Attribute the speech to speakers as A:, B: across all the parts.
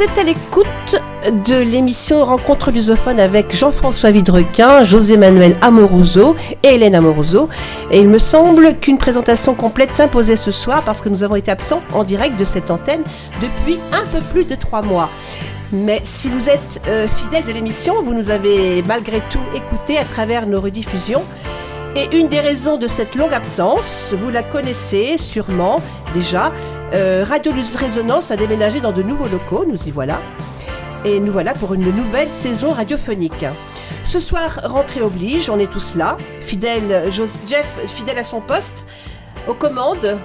A: Vous êtes à l'écoute de l'émission Rencontre lusophone avec Jean-François Vidrequin, José-Manuel Amoroso et Hélène Amoroso. Et il me semble qu'une présentation complète s'imposait ce soir parce que nous avons été absents en direct de cette antenne depuis un peu plus de trois mois. Mais si vous êtes euh, fidèle de l'émission, vous nous avez malgré tout écouté à travers nos rediffusions. Et une des raisons de cette longue absence, vous la connaissez sûrement déjà, euh, Radio Résonance a déménagé dans de nouveaux locaux, nous y voilà. Et nous voilà pour une nouvelle saison radiophonique. Ce soir, rentrée oblige, on est tous là, fidèle, Jeff fidèle à son poste, aux commandes,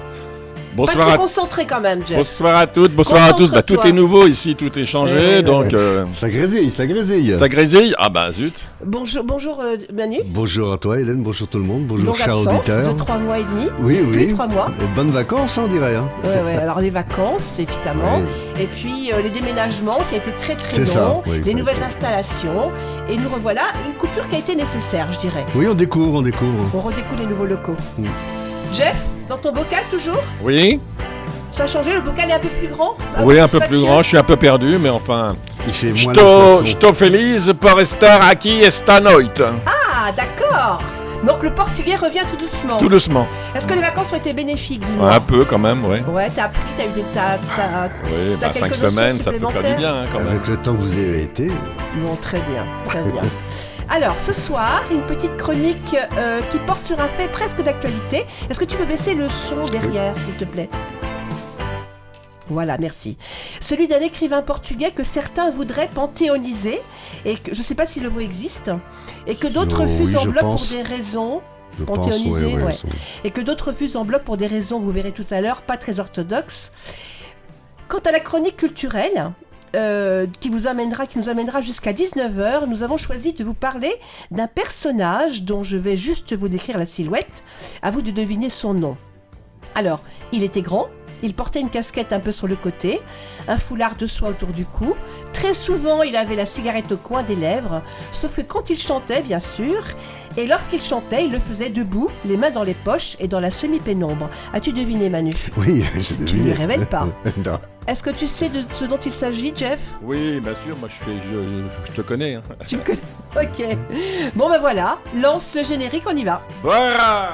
B: Bonsoir
A: pas
B: à...
A: concentré quand même, Jeff.
B: Bonsoir à toutes, bonsoir à tous. Bah, tout est nouveau ici, tout est changé, donc... Euh...
C: Ça grésille, ça grésille.
B: Ça grésille? Ah bah zut.
A: Bonjour, bonjour euh, Manu.
C: Bonjour à toi Hélène, bonjour tout le monde, bonjour
A: Longue
C: chers
A: absence
C: auditeurs.
A: de trois mois et demi.
C: Oui,
A: Plus
C: oui.
A: de trois mois.
C: Et bonnes vacances, on dirait. Hein.
A: Ouais, ouais. Alors les vacances, évidemment.
C: Oui.
A: Et puis euh, les déménagements qui a été très très
C: C'est
A: long.
C: ça, oui,
A: les
C: ça
A: nouvelles
C: été.
A: installations. Et nous revoilà. Une coupure qui a été nécessaire, je dirais.
C: Oui, on découvre, on découvre.
A: On redécoule les nouveaux locaux. Jeff, dans ton bocal toujours
B: Oui
A: Ça a changé, le bocal est un peu plus grand?
B: Oui, un peu plus grand, je suis un peu perdu, mais enfin...
C: Il fait moins
B: sto feliz por estar aquí esta noite.
A: Ah, d'accord Donc le portugais revient tout doucement.
B: Tout doucement.
A: Est-ce que les vacances ont été bénéfiques, dis-moi?
B: Un peu quand même, ouais.
A: Ouais, t'as appris, t'as eu des... T'as, t'as-
B: Oui,
A: T'as
B: bah, cinq semaines, ça peut faire du bien hein, quand même.
C: Avec le temps que vous avez été.
A: Bon, très bien, très bien. Alors, ce soir, une petite chronique euh, qui porte sur un fait presque d'actualité. Est-ce que tu peux baisser le son derrière, s'il te plaît? Voilà, merci. Celui d'un écrivain portugais que certains voudraient panthéoniser, et que je ne sais pas si le mot existe, et que d'autres
C: Oh,
A: refusent
C: oui,
A: en bloc pour des raisons,
C: pense, ouais, ouais,
A: ouais.
C: son-
A: et que d'autres refusent en bloc pour des raisons, vous verrez tout à l'heure, pas très orthodoxes. Quant à la chronique culturelle, euh, qui vous amènera, qui nous amènera jusqu'à 19h, nous avons choisi de vous parler d'un personnage dont je vais juste vous décrire la silhouette. À vous de deviner son nom. Alors, il était grand, il portait une casquette un peu sur le côté, un foulard de soie autour du cou. Très souvent, il avait la cigarette au coin des lèvres, sauf que quand il chantait, bien sûr, et lorsqu'il chantait, il le faisait debout, les mains dans les poches et dans la semi-pénombre. As-tu deviné, Manu?
C: Oui, j'ai
A: Tu ne
C: deviné.
A: le révèles pas.
C: non.
A: Est-ce que tu sais de ce dont il s'agit, Jeff?
B: Oui, bien sûr, moi je, fais, je, je te connais. hein.
A: Tu me connais Ok. Bon ben voilà, lance le générique, on y va.
B: Voilà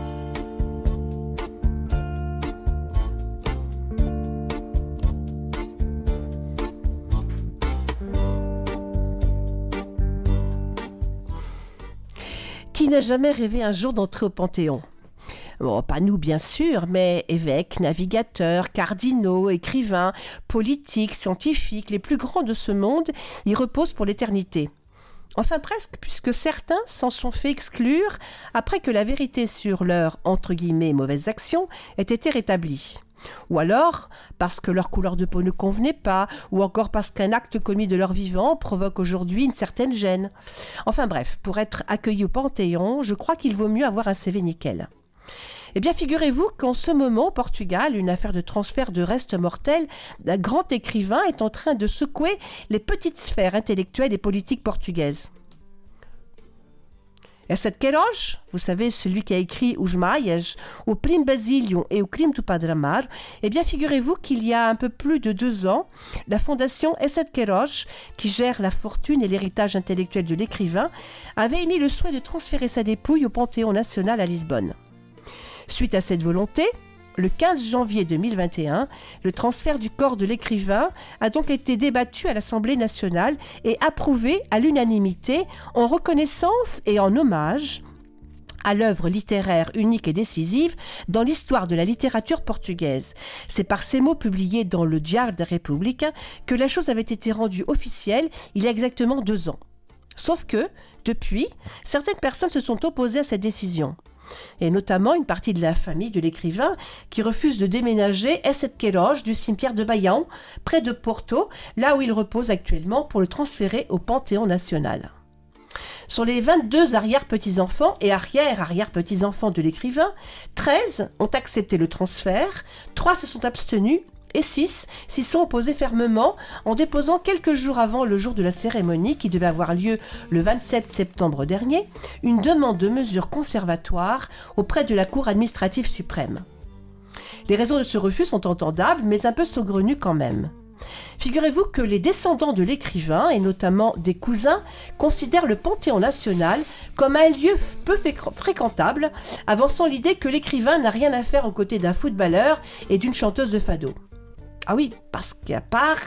A: Qui n'a jamais rêvé un jour d'entrer au Panthéon pas nous bien sûr, mais évêques, navigateurs, cardinaux, écrivains, politiques, scientifiques, les plus grands de ce monde y reposent pour l'éternité. Enfin presque, puisque certains s'en sont fait exclure après que la vérité sur leurs entre guillemets mauvaises actions ait été rétablie. Ou alors parce que leur couleur de peau ne convenait pas, ou encore parce qu'un acte commis de leur vivant provoque aujourd'hui une certaine gêne. Enfin bref, pour être accueilli au Panthéon, je crois qu'il vaut mieux avoir un CV nickel. Eh bien, figurez-vous qu'en ce moment, au Portugal, une affaire de transfert de restes mortels d'un grand écrivain est en train de secouer les petites sphères intellectuelles et politiques portugaises. Essed Queiroz, vous savez, celui qui a écrit Os Maias, au Prime Basilion et au Crime do Padre Amaro, eh bien, figurez-vous qu'il y a un peu plus de deux ans, la fondation Essed Queiroz, qui gère la fortune et l'héritage intellectuel de l'écrivain, avait émis le souhait de transférer sa dépouille au Panthéon national à Lisbonne. Suite à cette volonté, le 15 janvier 2021, le transfert du corps de l'écrivain a donc été débattu à l'Assemblée nationale et approuvé à l'unanimité en reconnaissance et en hommage à l'œuvre littéraire unique et décisive dans l'histoire de la littérature portugaise. C'est par ces mots publiés dans le Diário da República que la chose avait été rendue officielle il y a exactement deux ans. Sauf que, depuis, certaines personnes se sont opposées à cette décision et notamment une partie de la famille de l'écrivain qui refuse de déménager Esset Queiroz du cimetière de Baião, près de Porto, là où il repose actuellement, pour le transférer au Panthéon national. Sur les 22 arrière-petits-enfants et arrière-arrière-petits-enfants de l'écrivain, 13 ont accepté le transfert, 3 se sont abstenus et 6 s'y sont opposés fermement en déposant quelques jours avant le jour de la cérémonie qui devait avoir lieu le 27 septembre dernier, une demande de mesures conservatoires auprès de la Cour administrative suprême. Les raisons de ce refus sont entendables, mais un peu saugrenues quand même. Figurez-vous que les descendants de l'écrivain, et notamment des cousins, considèrent le Panthéon national comme un lieu peu fréquentable, avançant l'idée que l'écrivain n'a rien à faire aux côtés d'un footballeur et d'une chanteuse de fado. Ah oui, parce qu'à part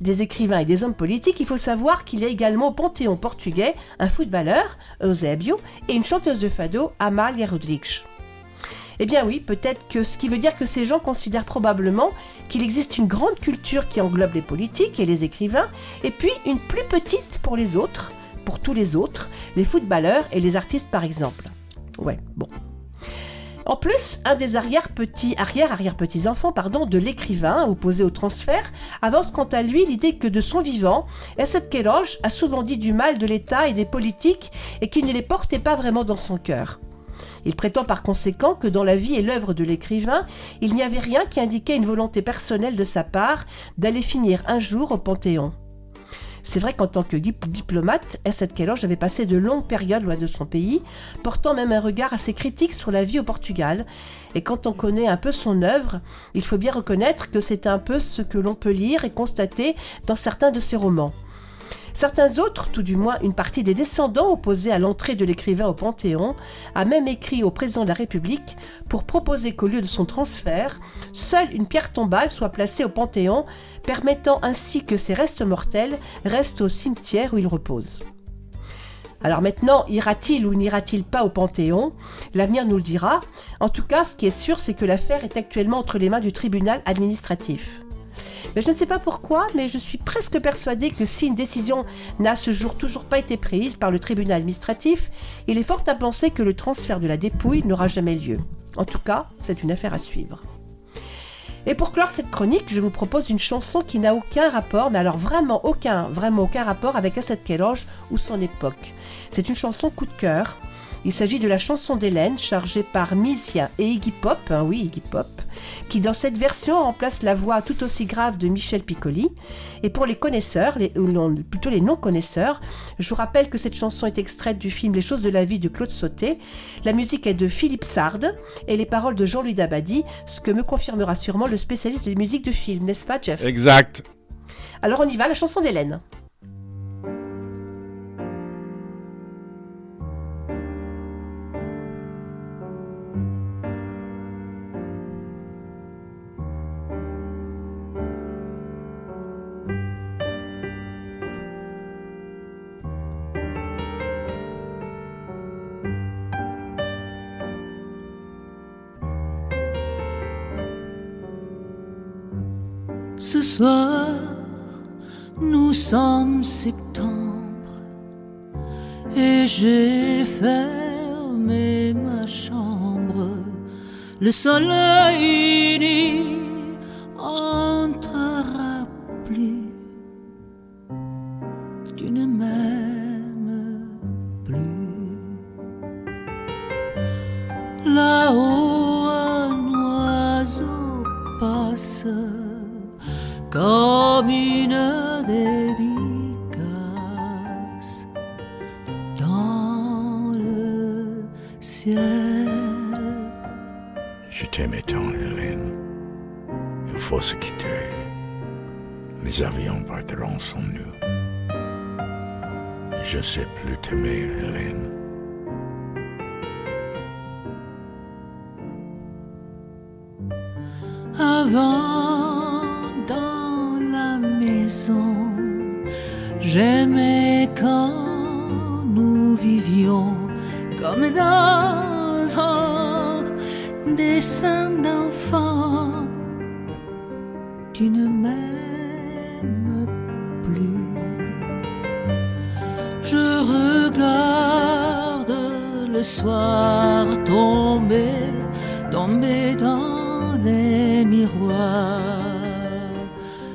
A: des écrivains et des hommes politiques, il faut savoir qu'il y a également au Panthéon portugais un footballeur, Eusébio, et une chanteuse de fado, Amália Rodrigues. Eh bien oui, peut-être que ce qui veut dire que ces gens considèrent probablement qu'il existe une grande culture qui englobe les politiques et les écrivains, et puis une plus petite pour les autres, pour tous les autres, les footballeurs et les artistes par exemple. Ouais, bon. En plus, un des arrière-petits, arrière-arrière-petits-enfants pardon, de l'écrivain opposé au transfert avance quant à lui l'idée que de son vivant, Essed Queiroz a souvent dit du mal de l'État et des politiques et qu'il ne les portait pas vraiment dans son cœur. Il prétend par conséquent que dans la vie et l'œuvre de l'écrivain, il n'y avait rien qui indiquait une volonté personnelle de sa part d'aller finir un jour au Panthéon. C'est vrai qu'en tant que diplomate, Essed Keloge avait passé de longues périodes loin de son pays, portant même un regard assez critique sur la vie au Portugal. Et quand on connaît un peu son œuvre, il faut bien reconnaître que c'est un peu ce que l'on peut lire et constater dans certains de ses romans. Certains autres, tout du moins une partie des descendants opposés à l'entrée de l'écrivain au Panthéon, a même écrit au président de la République pour proposer qu'au lieu de son transfert, seule une pierre tombale soit placée au Panthéon, permettant ainsi que ses restes mortels restent au cimetière où ils reposent. Alors maintenant, ira-t-il ou n'ira-t-il pas au Panthéon? L'avenir nous le dira. En tout cas, ce qui est sûr, c'est que l'affaire est actuellement entre les mains du tribunal administratif. Je ne sais pas pourquoi, mais je suis presque persuadée que si une décision n'a ce jour toujours pas été prise par le tribunal administratif, il est fort à penser que le transfert de la dépouille n'aura jamais lieu. En tout cas, c'est une affaire à suivre. Et pour clore cette chronique, je vous propose une chanson qui n'a aucun rapport, mais alors vraiment aucun, vraiment aucun rapport avec Asset Keloge ou son époque. C'est une chanson coup de cœur il s'agit de la chanson d'Hélène, chargée par Misia et Iggy Pop, hein, oui, Iggy Pop, qui dans cette version remplace la voix tout aussi grave de Michel Piccoli. Et pour les connaisseurs, les, ou plutôt les non-connaisseurs, je vous rappelle que cette chanson est extraite du film Les choses de la vie de Claude Sauté. La musique est de Philippe Sard et les paroles de Jean-Louis Dabadi, ce que me confirmera sûrement le spécialiste des musiques de film, n'est-ce pas, Jeff?
B: Exact.
A: Alors on y va, la chanson d'Hélène.
D: Ce soir, nous sommes septembre et j'ai fermé ma chambre. Le soleil n'y ciel.
E: Je t'aimais tant, Hélène. Il faut se quitter. Les avions partiront sans nous. Je sais plus t'aimer, Hélène.
D: Avant dans la maison, j'aimais quand nous vivions comme dans un dessin d'enfant. Tu ne m'aimes plus. Je regarde le soir tomber, tomber dans les miroirs.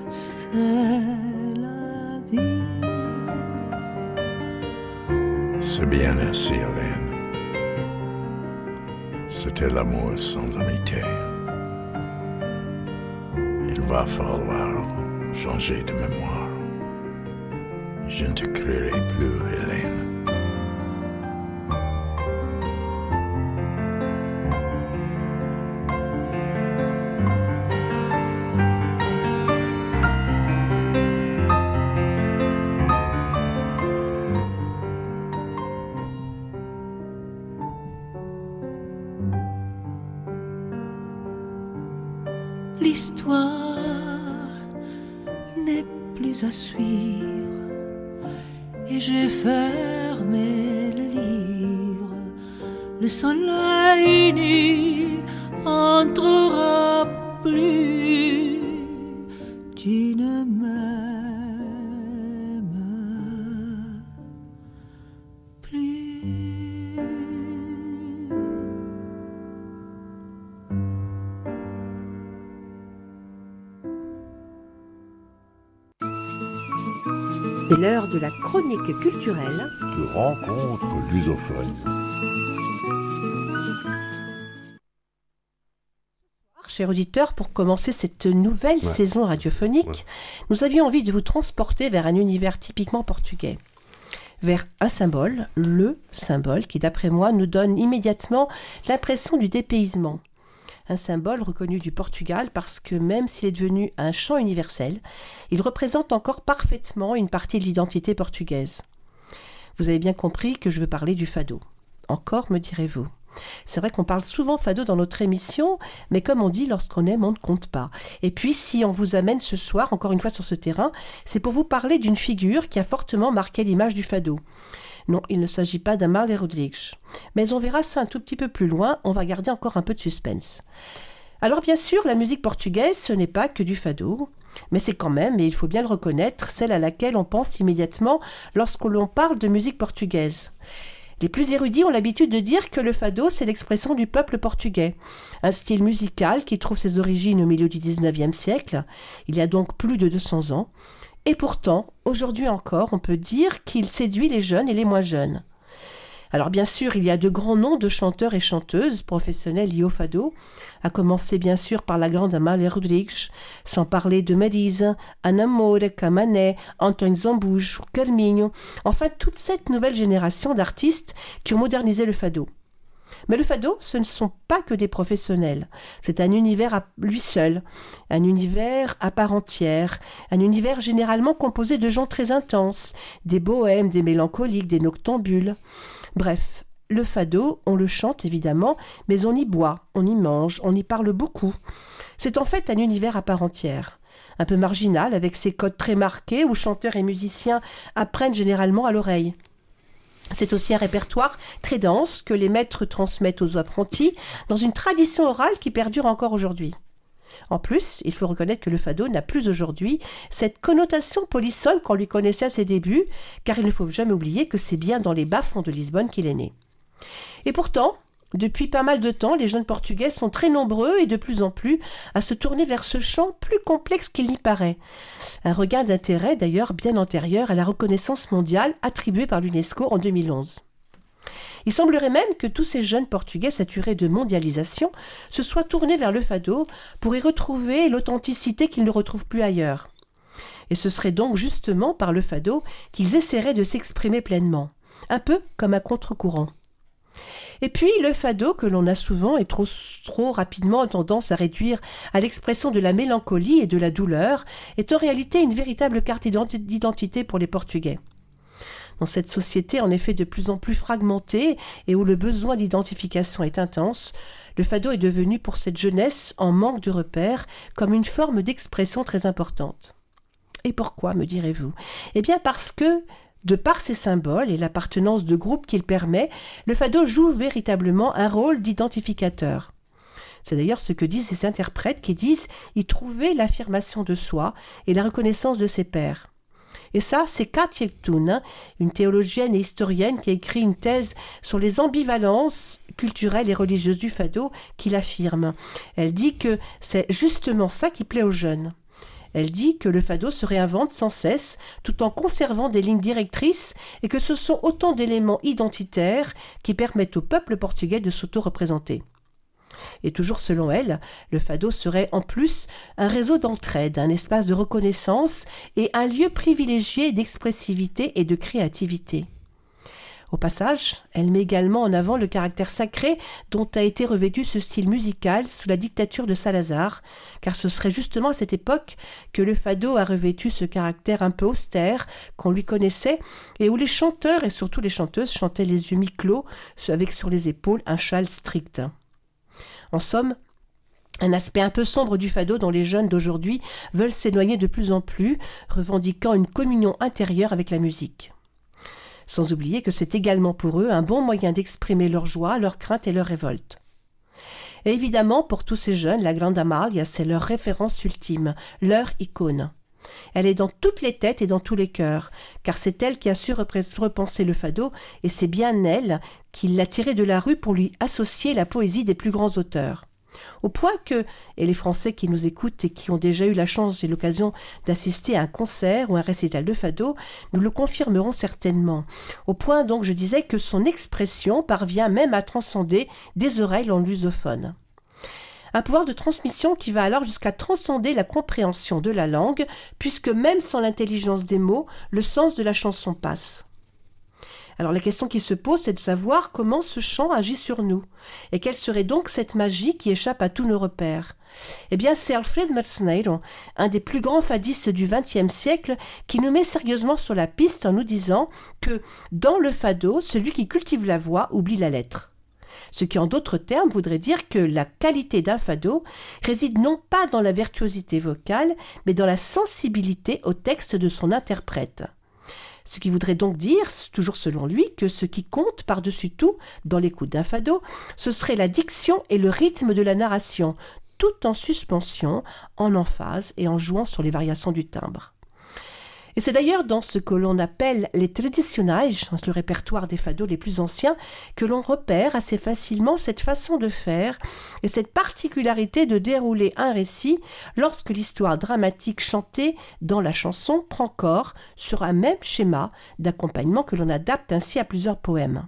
D: C'est la vie.
E: C'était bien ainsi, sans amitié. Il va falloir changer de mémoire. Je ne te créerai plus, Hélène.
D: Ne plus.
A: C'est l'heure de la chronique culturelle.
F: de rencontres lusophones.
A: Chers auditeurs, pour commencer cette nouvelle
C: Ouais.
A: saison radiophonique,
C: Ouais.
A: nous avions envie de vous transporter vers un univers typiquement portugais. Vers un symbole, le symbole, qui d'après moi nous donne immédiatement l'impression du dépaysement. Un symbole reconnu du Portugal parce que même s'il est devenu un chant universel, il représente encore parfaitement une partie de l'identité portugaise. Vous avez bien compris que je veux parler du fado. Encore, me direz-vous. C'est vrai qu'on parle souvent fado dans notre émission, mais comme on dit, lorsqu'on aime, on ne compte pas. Et puis, si on vous amène ce soir, encore une fois sur ce terrain, c'est pour vous parler d'une figure qui a fortement marqué l'image du fado. Non, il ne s'agit pas d'Amarle Rodrigues. Mais on verra ça un tout petit peu plus loin, on va garder encore un peu de suspense. Alors bien sûr, la musique portugaise, ce n'est pas que du fado, mais c'est quand même, et il faut bien le reconnaître, celle à laquelle on pense immédiatement lorsque l'on parle de musique portugaise. Les plus érudits ont l'habitude de dire que le fado, c'est l'expression du peuple portugais. Un style musical qui trouve ses origines au milieu du XIXe siècle, il y a donc plus de 200 ans. Et pourtant, aujourd'hui encore, on peut dire qu'il séduit les jeunes et les moins jeunes. Alors bien sûr, il y a de grands noms de chanteurs et chanteuses professionnels liés au fado, à commencer bien sûr par la grande Amália Rodrigues, sans parler de Marisa, Ana Moura, Camané, Antoine Zambouge, Carminho, enfin toute cette nouvelle génération d'artistes qui ont modernisé le fado. Mais le fado, ce ne sont pas que des professionnels. C'est un univers à lui seul, un univers à part entière, un univers généralement composé de gens très intenses, des bohèmes, des mélancoliques, des noctambules. Bref, le fado, on le chante évidemment, mais on y boit, on y mange, on y parle beaucoup. C'est en fait un univers à part entière. Un peu marginal, avec ses codes très marqués, où chanteurs et musiciens apprennent généralement à l'oreille. C'est aussi un répertoire très dense que les maîtres transmettent aux apprentis dans une tradition orale qui perdure encore aujourd'hui. En plus, il faut reconnaître que le fado n'a plus aujourd'hui cette connotation polissonne qu'on lui connaissait à ses débuts, car il ne faut jamais oublier que c'est bien dans les bas-fonds de Lisbonne qu'il est né. Et pourtant, depuis pas mal de temps, les jeunes Portugais sont très nombreux et de plus en plus à se tourner vers ce chant plus complexe qu'il n'y paraît. Un regain d'intérêt d'ailleurs bien antérieur à la reconnaissance mondiale attribuée par l'UNESCO en 2011. Il semblerait même que tous ces jeunes Portugais saturés de mondialisation se soient tournés vers le fado pour y retrouver l'authenticité qu'ils ne retrouvent plus ailleurs. Et ce serait donc justement par le fado qu'ils essaieraient de s'exprimer pleinement, un peu comme un contre-courant. Et puis le fado, que l'on a souvent et trop, trop rapidement tendance à réduire à l'expression de la mélancolie et de la douleur, est en réalité une véritable carte identi- d'identité pour les Portugais. Dans cette société en effet de plus en plus fragmentée et où le besoin d'identification est intense, le fado est devenu pour cette jeunesse en manque de repères comme une forme d'expression très importante. Et pourquoi, me direz-vous? Eh bien parce que, de par ses symboles et l'appartenance de groupe qu'il permet, le fado joue véritablement un rôle d'identificateur. C'est d'ailleurs ce que disent ces interprètes qui disent y trouver l'affirmation de soi et la reconnaissance de ses pairs. Et ça, c'est Katia Thun, hein, une théologienne et historienne qui a écrit une thèse sur les ambivalences culturelles et religieuses du fado, qui l'affirme. Elle dit que c'est justement ça qui plaît aux jeunes. Elle dit que le fado se réinvente sans cesse, tout en conservant des lignes directrices, et que ce sont autant d'éléments identitaires qui permettent au peuple portugais de s'auto-représenter. Et toujours selon elle, le fado serait en plus un réseau d'entraide, un espace de reconnaissance et un lieu privilégié d'expressivité et de créativité. Au passage, elle met également en avant le caractère sacré dont a été revêtu ce style musical sous la dictature de Salazar, car ce serait justement à cette époque que le fado a revêtu ce caractère un peu austère qu'on lui connaissait et où les chanteurs et surtout les chanteuses chantaient les yeux mi-clos avec sur les épaules un châle strict. En somme, un aspect un peu sombre du fado dont les jeunes d'aujourd'hui veulent s'éloigner de plus en plus, revendiquant une communion intérieure avec la musique sans oublier que c'est également pour eux un bon moyen d'exprimer leur joie, leur crainte et leur révolte. Et évidemment, pour tous ces jeunes, la Grande Amalia, c'est leur référence ultime, leur icône. Elle est dans toutes les têtes et dans tous les cœurs, car c'est elle qui a su repenser le fado, et c'est bien elle qui l'a tiré de la rue pour lui associer la poésie des plus grands auteurs. Au point que, et les Français qui nous écoutent et qui ont déjà eu la chance et l'occasion d'assister à un concert ou un récital de fado, nous le confirmerons certainement. Au point donc, je disais, que son expression parvient même à transcender des oreilles en lusophone. Un pouvoir de transmission qui va alors jusqu'à transcender la compréhension de la langue, puisque même sans l'intelligence des mots, le sens de la chanson passe. Alors la question qui se pose, c'est de savoir comment ce chant agit sur nous, et quelle serait donc cette magie qui échappe à tous nos repères? Eh bien, c'est Alfred Metzner, un des plus grands fadistes du XXe siècle, qui nous met sérieusement sur la piste en nous disant que, dans le fado, celui qui cultive la voix oublie la lettre. Ce qui, en d'autres termes, voudrait dire que la qualité d'un fado réside non pas dans la virtuosité vocale, mais dans la sensibilité au texte de son interprète. Ce qui voudrait donc dire, toujours selon lui, que ce qui compte par-dessus tout dans l'écoute d'un fado, ce serait la diction et le rythme de la narration, tout en suspension, en emphase et en jouant sur les variations du timbre. Et c'est d'ailleurs dans ce que l'on appelle les traditionnages, le répertoire des fados les plus anciens, que l'on repère assez facilement cette façon de faire et cette particularité de dérouler un récit lorsque l'histoire dramatique chantée dans la chanson prend corps sur un même schéma d'accompagnement que l'on adapte ainsi à plusieurs poèmes.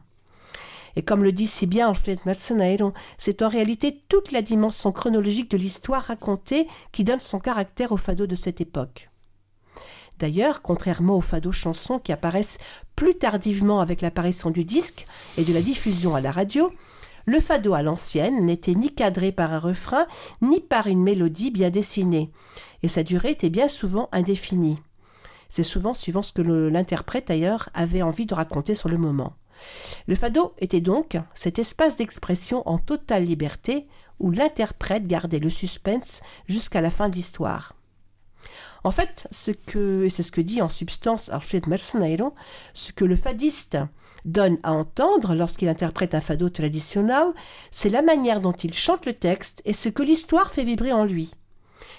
A: Et comme le dit si bien Alfred Mercenairo, c'est en réalité toute la dimension chronologique de l'histoire racontée qui donne son caractère au fado de cette époque. D'ailleurs, contrairement aux fado chansons qui apparaissent plus tardivement avec l'apparition du disque et de la diffusion à la radio, le fado à l'ancienne n'était ni cadré par un refrain, ni par une mélodie bien dessinée, et sa durée était bien souvent indéfinie. C'est souvent suivant ce que l'interprète ailleurs avait envie de raconter sur le moment. Le fado était donc cet espace d'expression en totale liberté où l'interprète gardait le suspense jusqu'à la fin de l'histoire. En fait, ce que, et c'est ce que dit en substance Alfred Mercenairo, ce que le fadiste donne à entendre lorsqu'il interprète un fado traditionnel, c'est la manière dont il chante le texte et ce que l'histoire fait vibrer en lui.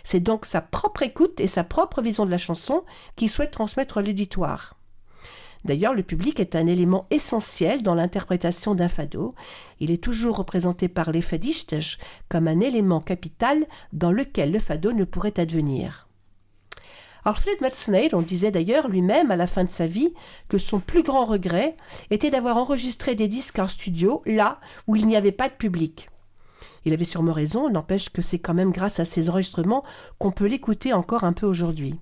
A: C'est donc sa propre écoute et sa propre vision de la chanson qu'il souhaite transmettre à l'auditoire. D'ailleurs, le public est un élément essentiel dans l'interprétation d'un fado. Il est toujours représenté par les fadistes comme un élément capital dans lequel le fado ne pourrait advenir. Alfred Metzner, on disait d'ailleurs lui-même à la fin de sa vie que son plus grand regret était d'avoir enregistré des disques en studio là où il n'y avait pas de public. Il avait sûrement raison, n'empêche que c'est quand même grâce à ces enregistrements qu'on peut l'écouter encore un peu aujourd'hui.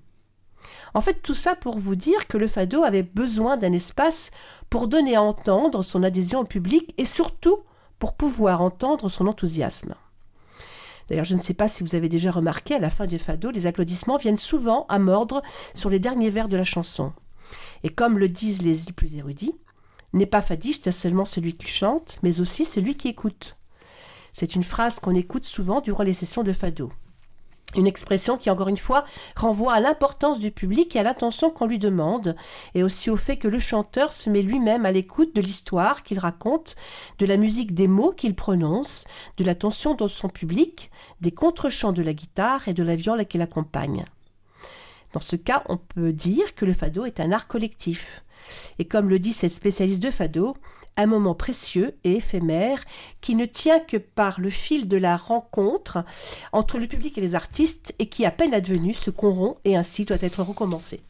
A: En fait, tout ça pour vous dire que le fado avait besoin d'un espace pour donner à entendre son adhésion au public et surtout pour pouvoir entendre son enthousiasme. D'ailleurs, je ne sais pas si vous avez déjà remarqué, à la fin du fado, les applaudissements viennent souvent à mordre sur les derniers vers de la chanson. Et comme le disent les plus érudits, n'est pas fadiste seulement celui qui chante, mais aussi celui qui écoute. C'est une phrase qu'on écoute souvent durant les sessions de fado. Une expression qui, encore une fois, renvoie à l'importance du public et à l'attention qu'on lui demande, et aussi au fait que le chanteur se met lui-même à l'écoute de l'histoire qu'il raconte, de la musique des mots qu'il prononce, de l'attention de son public, des contre-chants de la guitare et de la viole qui l'accompagne. Dans ce cas, on peut dire que le fado est un art collectif. Et comme le dit cette spécialiste de fado, un moment précieux et éphémère qui ne tient que par le fil de la rencontre entre le public et les artistes et qui, à peine advenu, se corrompt et ainsi doit être recommencé.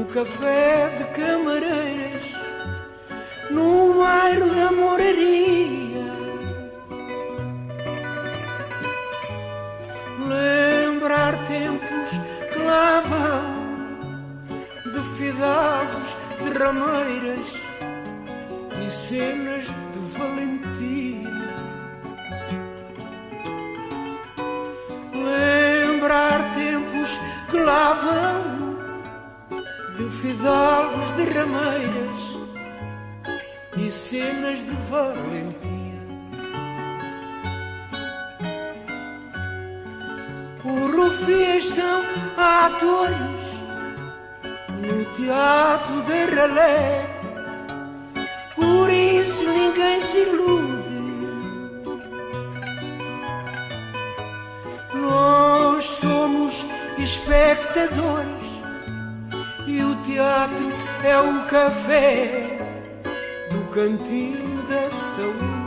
G: Num café de camareiras, num bairro da moraria. Lembrar tempos que lá vão, de fidalgos, de rameiras e cenas de valentia. Lembrar tempos que lá vão, fidalgos, de rameiras e cenas de valentia. Os rufias são atores no teatro de ralé, por isso ninguém se ilude. Nós somos espectadores teatro é o café do cantinho da saúde.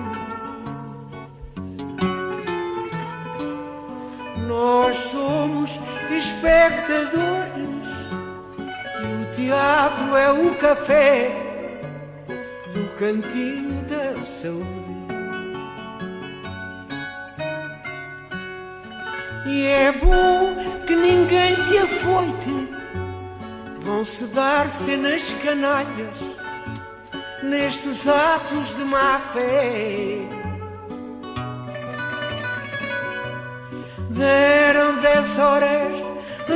G: Nós somos espectadores e o teatro é o café do cantinho da saúde. E é bom que ninguém se afoite, vão se dar cenas canalhas nestes atos de má fé. Deram dez horas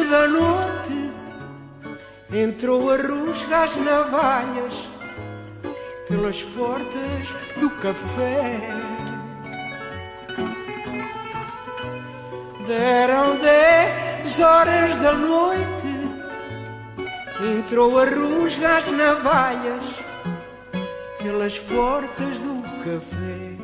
G: da noite, entrou a rusga as navalhas pelas portas do café. Deram dez horas da noite, entrou a rusga as navalhas pelas portas do café.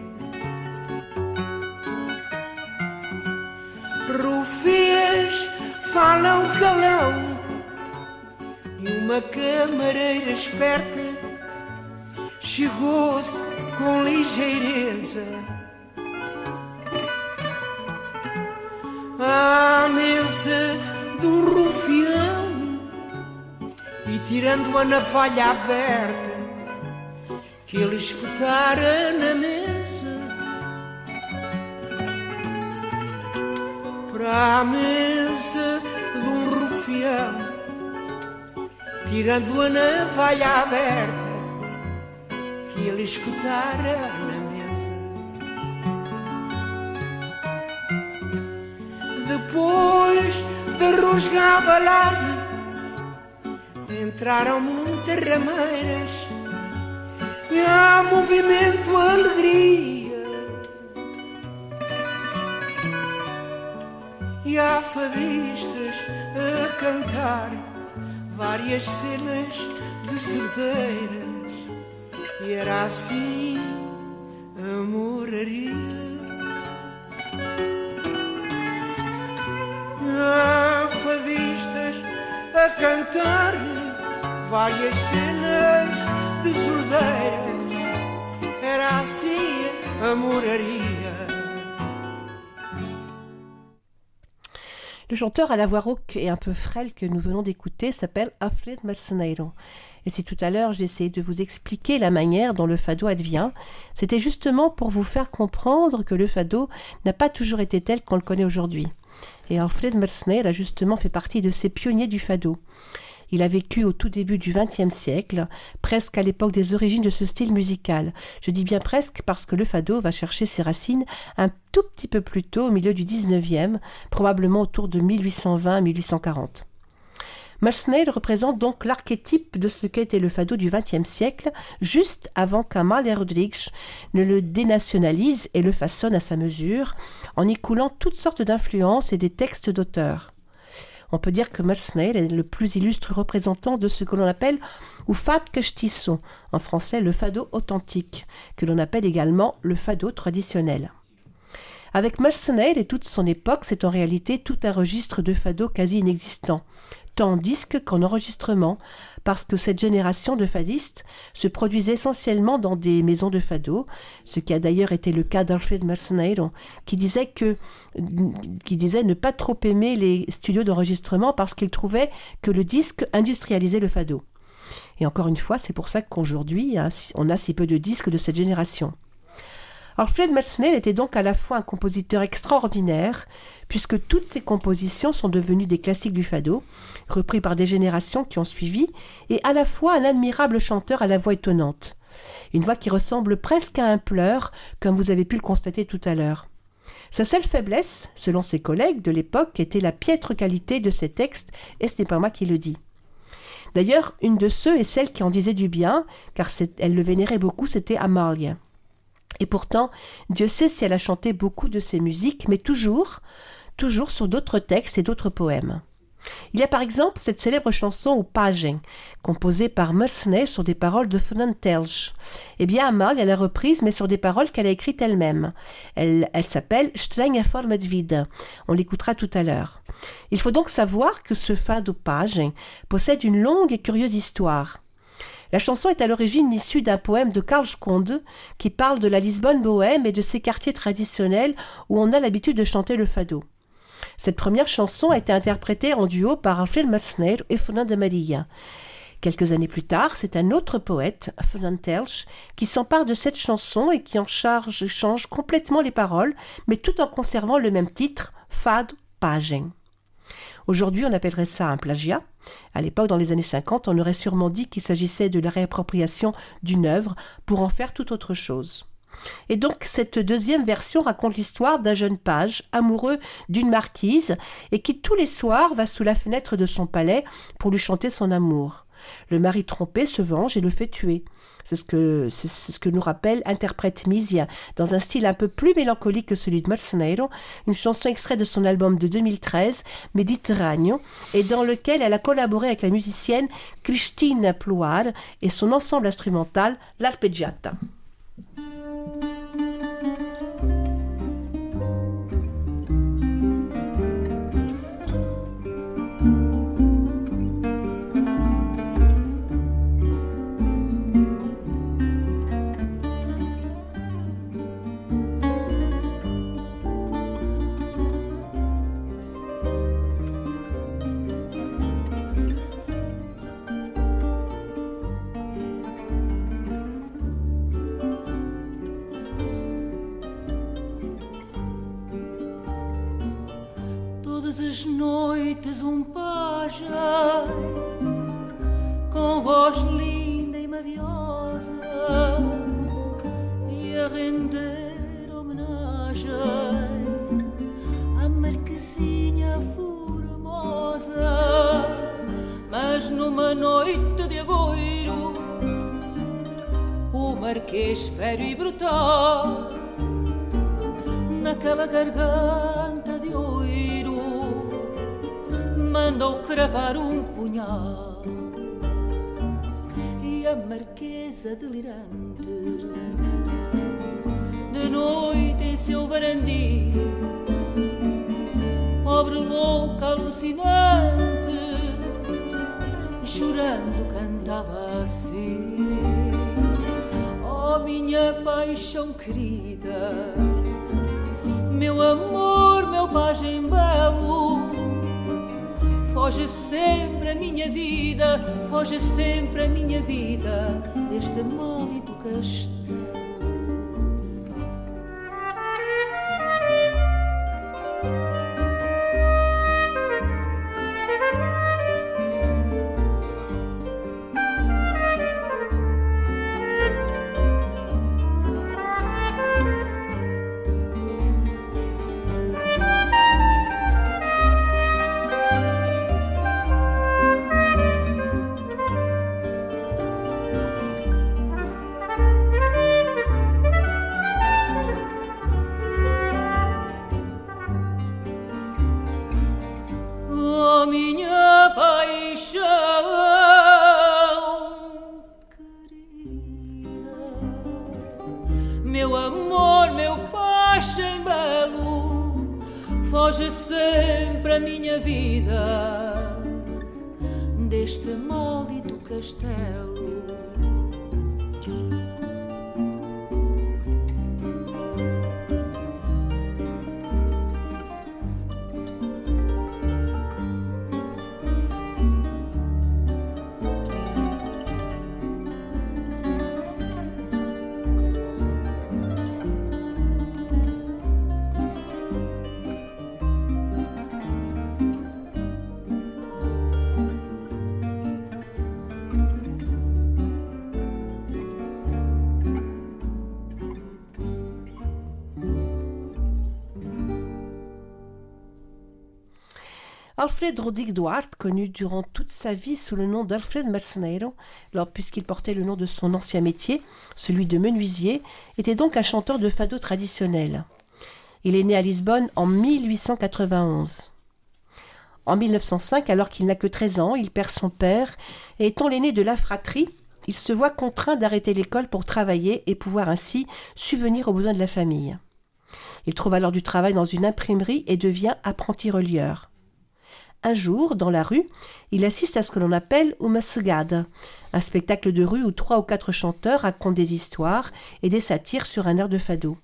G: Rufias falam calão e uma camareira esperta chegou-se com ligeireza à mesa do rufião tirando a navalha aberta que ele escutara na mesa. Para a mesa de um rufião tirando a navalha aberta que ele escutara na mesa. Depois de rusgar a balar entraram muitas rameiras e há movimento, alegria. E há fadistas a cantar várias cenas de cedeiras e era assim a moraria. Há fadistas a cantar
A: Le chanteur à la voix rauque et un peu frêle que nous venons d'écouter s'appelle Alfred Merceneiro. Et si tout à l'heure j'ai essayé de vous expliquer la manière dont le fado advient, c'était justement pour vous faire comprendre que le fado n'a pas toujours été tel qu'on le connaît aujourd'hui. Et Alfred Merceneiro a justement fait partie de ces pionniers du fado. Il a vécu au tout début du XXe siècle, presque à l'époque des origines de ce style musical. Je dis bien presque parce que le fado va chercher ses racines un tout petit peu plus tôt, au milieu du XIXe, probablement autour de 1820-1840. Mersnell représente donc l'archétype de ce qu'était le fado du XXe siècle, juste avant qu'Amalia Rodrigues ne le dénationalise et le façonne à sa mesure, en y coulant toutes sortes d'influences et des textes d'auteurs. On peut dire que Mersner est le plus illustre représentant de ce que l'on appelle ou fado castiço, en français le fado authentique, que l'on appelle également le fado traditionnel. Avec Mersner et toute son époque, c'est en réalité tout un registre de fado quasi inexistant, tant en disque qu'en enregistrement, parce que cette génération de fadistes se produisait essentiellement dans des maisons de fado, ce qui a d'ailleurs été le cas d'Alfred Mercenairo, qui disait ne pas trop aimer les studios d'enregistrement parce qu'il trouvait que le disque industrialisait le fado. Et encore une fois, c'est pour ça qu'aujourd'hui, on a si peu de disques de cette génération. Alfred Metzner était donc à la fois un compositeur extraordinaire, puisque toutes ses compositions sont devenues des classiques du fado, repris par des générations qui ont suivi, et à la fois un admirable chanteur à la voix étonnante. Une voix qui ressemble presque à un pleur, comme vous avez pu le constater tout à l'heure. Sa seule faiblesse, selon ses collègues de l'époque, était la piètre qualité de ses textes, et ce n'est pas moi qui le dis. D'ailleurs, une de ceux et celle qui en disait du bien, car elle le vénérait beaucoup, c'était Amalia. Et pourtant, Dieu sait si elle a chanté beaucoup de ses musiques, mais toujours, toujours sur d'autres textes et d'autres poèmes. Il y a par exemple cette célèbre chanson au Pagen, composée par Mersney sur des paroles de Fernand Telsch. Eh bien, Amal, elle a reprise, mais sur des paroles qu'elle a écrites elle-même. Elle, elle s'appelle Forme de Vide. On l'écoutera tout à l'heure. Il faut donc savoir que ce fado Pagen possède une longue et curieuse histoire. La chanson est à l'origine issue d'un poème de Karl Schkonde qui parle de la Lisbonne bohème et de ses quartiers traditionnels où on a l'habitude de chanter le fado. Cette première chanson a été interprétée en duo par Alfred Matzner et Fernand de Maria. Quelques années plus tard, c'est un autre poète, Fernand Telsch, qui s'empare de cette chanson et qui en charge change complètement les paroles, mais tout en conservant le même titre, Fado Pagen. Aujourd'hui, on appellerait ça un plagiat. À l'époque, dans les années 50, on aurait sûrement dit qu'il s'agissait de la réappropriation d'une œuvre pour en faire tout autre chose. Et donc cette deuxième version raconte l'histoire d'un jeune page amoureux d'une marquise et qui tous les soirs va sous la fenêtre de son palais pour lui chanter son amour. Le mari trompé se venge et le fait tuer. C'est ce que, c'est ce nous rappelle interprète Misia, dans un style un peu plus mélancolique que celui de Mercenario, une chanson extraite de son album de 2013, Mediterraneo, et dans lequel elle a collaboré avec la musicienne Christine Plouard et son ensemble instrumental, l'Arpeggiata. thank you noites um pajem com voz linda e maviosa e a render homenagem à marquesinha formosa. Mas numa noite de agoiro o marquês fério e brutal naquela garganta mandou cravar um punhal. E a marquesa delirante de noite em seu varandim pobre louca alucinante chorando cantava assim. Oh minha paixão querida meu amor meu pajem belo Foge sempre a minha vida, foge sempre a minha vida deste maldito castelo.
D: A minha vida deste maldito castelo.
A: Alfred Rodrigue Duarte, connu durant toute sa vie sous le nom d'Alfred Merceneiro, puisqu'il portait le nom de son ancien métier, celui de menuisier, était donc un chanteur de fado traditionnel. Il est né à Lisbonne en 1891. En 1905, alors qu'il n'a que 13 ans, il perd son père et étant l'aîné de la fratrie, il se voit contraint d'arrêter l'école pour travailler et pouvoir ainsi subvenir aux besoins de la famille. Il trouve alors du travail dans une imprimerie et devient apprenti relieur. Un jour, dans la rue, il assiste à ce que l'on appelle Umasgad, un spectacle de rue où trois ou quatre chanteurs racontent des histoires et des satires sur un air de fado.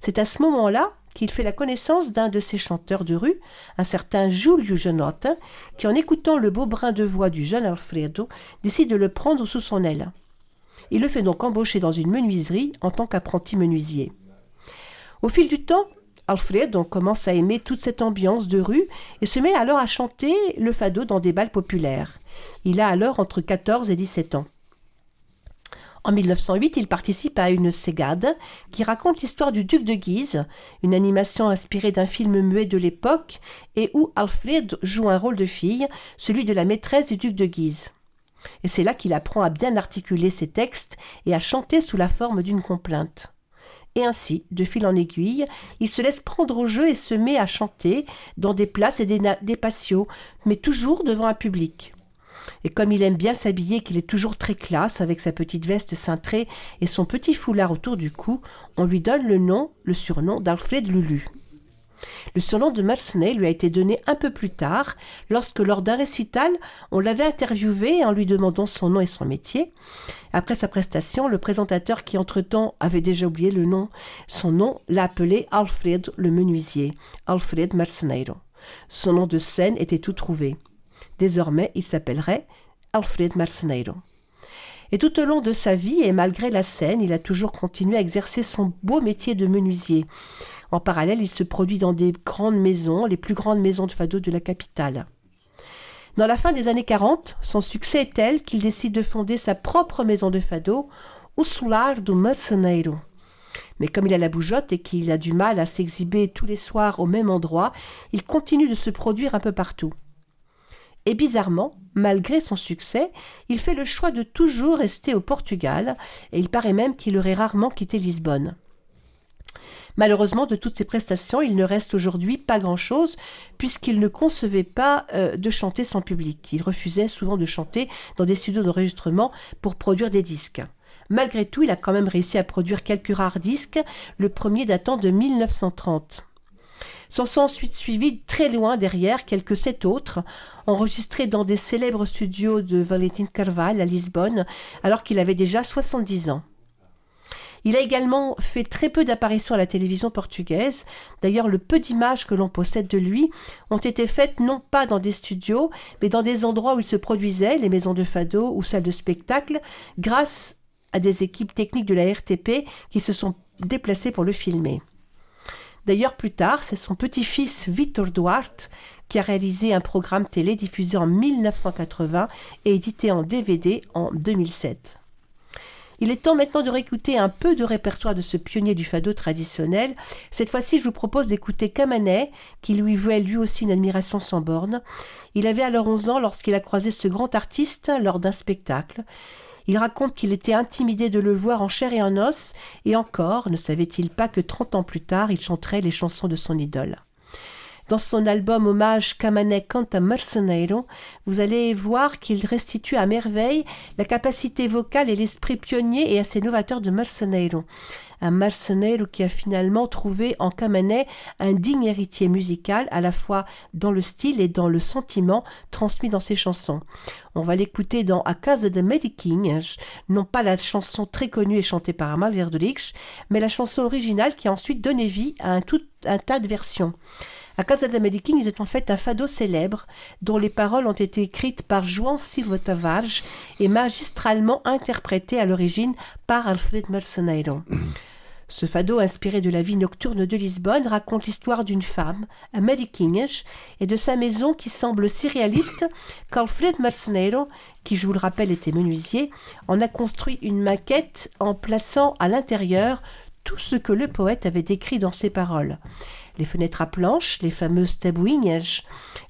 A: C'est à ce moment-là qu'il fait la connaissance d'un de ces chanteurs de rue, un certain Julio Genotte, qui en écoutant le beau brin de voix du jeune Alfredo, décide de le prendre sous son aile. Il le fait donc embaucher dans une menuiserie en tant qu'apprenti menuisier. Au fil du temps, Alfred commence à aimer toute cette ambiance de rue et se met alors à chanter le fado dans des balles populaires. Il a alors entre 14 et 17 ans. En 1908, il participe à une ségade qui raconte l'histoire du duc de Guise, une animation inspirée d'un film muet de l'époque et où Alfred joue un rôle de fille, celui de la maîtresse du duc de Guise. Et c'est là qu'il apprend à bien articuler ses textes et à chanter sous la forme d'une complainte. Et ainsi, de fil en aiguille, il se laisse prendre au jeu et se met à chanter dans des places et des, patios, mais toujours devant un public. Et comme il aime bien s'habiller, qu'il est toujours très classe avec sa petite veste cintrée et son petit foulard autour du cou, on lui donne le nom, le surnom d'Alfred Lulu. Le surnom de Mercenay lui a été donné un peu plus tard, lorsque lors d'un récital, on l'avait interviewé en lui demandant son nom et son métier. Après sa prestation, le présentateur qui entre-temps avait déjà oublié le nom, son nom, l'a appelé Alfred le menuisier, Alfred Merceneiro. Son nom de scène était tout trouvé. Désormais, il s'appellerait Alfred Merceneiro. Et tout au long de sa vie, et malgré la scène, il a toujours continué à exercer son beau métier de menuisier. En parallèle, il se produit dans des grandes maisons, les plus grandes maisons de fado de la capitale. Dans la fin des années 40, son succès est tel qu'il décide de fonder sa propre maison de fado, O Solar do Merceneiro. Mais comme il a la bougeotte et qu'il a du mal à s'exhiber tous les soirs au même endroit, il continue de se produire un peu partout. Et bizarrement, malgré son succès, il fait le choix de toujours rester au Portugal, et il paraît même qu'il aurait rarement quitté Lisbonne. Malheureusement, de toutes ces prestations, il ne reste aujourd'hui pas grand-chose, puisqu'il ne concevait pas euh, de chanter sans public. Il refusait souvent de chanter dans des studios d'enregistrement pour produire des disques. Malgré tout, il a quand même réussi à produire quelques rares disques, le premier datant de 1930. S'en sont ensuite suivis très loin derrière quelques sept autres, enregistrés dans des célèbres studios de Valentin Carvalho à Lisbonne, alors qu'il avait déjà 70 ans. Il a également fait très peu d'apparitions à la télévision portugaise. D'ailleurs, le peu d'images que l'on possède de lui ont été faites non pas dans des studios, mais dans des endroits où il se produisait, les maisons de fado ou salles de spectacle, grâce à des équipes techniques de la RTP qui se sont déplacées pour le filmer. D'ailleurs, plus tard, c'est son petit-fils Vitor Duarte qui a réalisé un programme télé diffusé en 1980 et édité en DVD en 2007. Il est temps maintenant de réécouter un peu de répertoire de ce pionnier du fado traditionnel. Cette fois-ci, je vous propose d'écouter Camanet, qui lui vouait lui aussi une admiration sans borne. Il avait alors 11 ans lorsqu'il a croisé ce grand artiste lors d'un spectacle. Il raconte qu'il était intimidé de le voir en chair et en os, et encore ne savait-il pas que 30 ans plus tard, il chanterait les chansons de son idole. Dans son album hommage Camané canta Merceneiro, vous allez voir qu'il restitue à merveille la capacité vocale et l'esprit pionnier et assez novateur de Merceneiro. un mercenaire qui a finalement trouvé en Camanet un digne héritier musical, à la fois dans le style et dans le sentiment transmis dans ses chansons. On va l'écouter dans A Casa de Mediking, non pas la chanson très connue et chantée par Amal Verdrich, mais la chanson originale qui a ensuite donné vie à un, tout, un tas de versions. A Casa de Mediking est en fait un fado célèbre dont les paroles ont été écrites par João Silva Tavares et magistralement interprétées à l'origine par Alfred Merceneiro. Ce fado, inspiré de la vie nocturne de Lisbonne, raconte l'histoire d'une femme, un Medikinhas, et de sa maison qui semble si réaliste qu'Alfred Merceneiro, qui je vous le rappelle était menuisier, en a construit une maquette en plaçant à l'intérieur tout ce que le poète avait décrit dans ses paroles les fenêtres à planches, les fameuses tabouignes,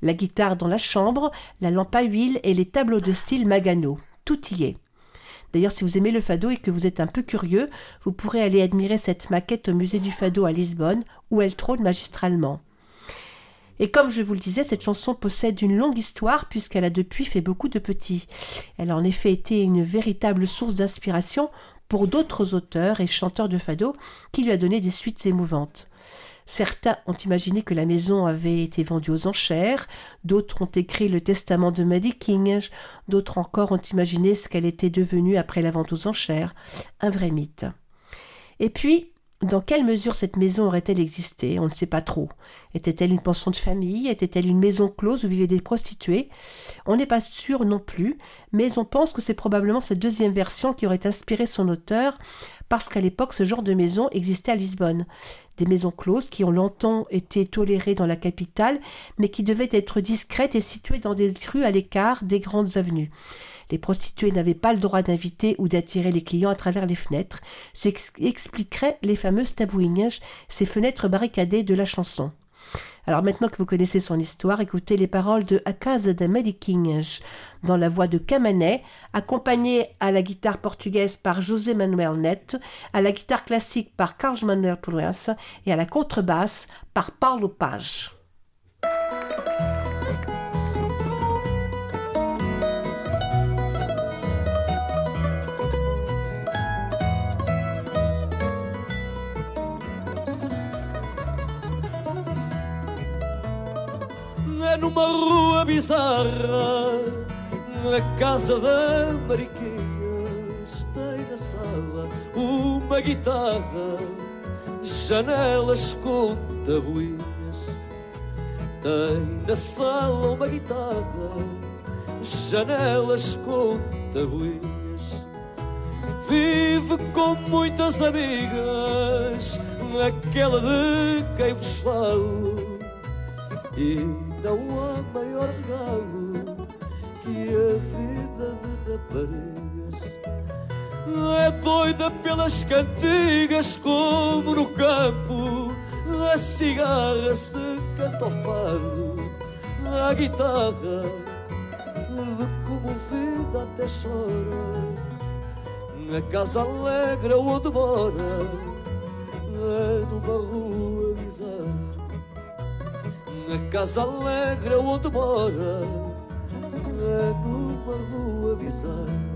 A: la guitare dans la chambre, la lampe à huile et les tableaux de style Magano. Tout y est. D'ailleurs, si vous aimez le fado et que vous êtes un peu curieux, vous pourrez aller admirer cette maquette au musée du fado à Lisbonne, où elle trône magistralement. Et comme je vous le disais, cette chanson possède une longue histoire puisqu'elle a depuis fait beaucoup de petits. Elle a en effet été une véritable source d'inspiration pour d'autres auteurs et chanteurs de fado qui lui a donné des suites émouvantes. Certains ont imaginé que la maison avait été vendue aux enchères, d'autres ont écrit le testament de Maddie King, d'autres encore ont imaginé ce qu'elle était devenue après la vente aux enchères. Un vrai mythe. Et puis, dans quelle mesure cette maison aurait-elle existé? On ne sait pas trop. Était-elle une pension de famille? Était-elle une maison close où vivaient des prostituées? On n'est pas sûr non plus, mais on pense que c'est probablement cette deuxième version qui aurait inspiré son auteur, parce qu'à l'époque ce genre de maison existait à Lisbonne. Des maisons closes qui ont longtemps été tolérées dans la capitale, mais qui devaient être discrètes et situées dans des rues à l'écart des grandes avenues. Les prostituées n'avaient pas le droit d'inviter ou d'attirer les clients à travers les fenêtres, ce qui expliquerait les fameuses tabouinhas, ces fenêtres barricadées de la chanson. Alors maintenant que vous connaissez son histoire, écoutez les paroles de A Casa da Mediquinhas dans la voix de Camanet, accompagné à la guitare portugaise par José Manuel Net, à la guitare classique par Carlos Manuel Proença et à la contrebasse par Paulo Page.
H: Numa rua bizarra, na casa da Mariquinhas, tem na sala uma guitarra, janelas com tabuinhas. Tem na sala uma guitarra, janelas com tabuinhas. Vive com muitas amigas, aquela de quem vos falo. E não há maior regalo que a vida de raparigas. É doida pelas cantigas, como no campo, a cigarra se canta ao fado, a guitarra, de comovida até chora. Na casa alegre onde mora, é numa rua bizarra na casa alegre onde mora, é numa rua bizarra.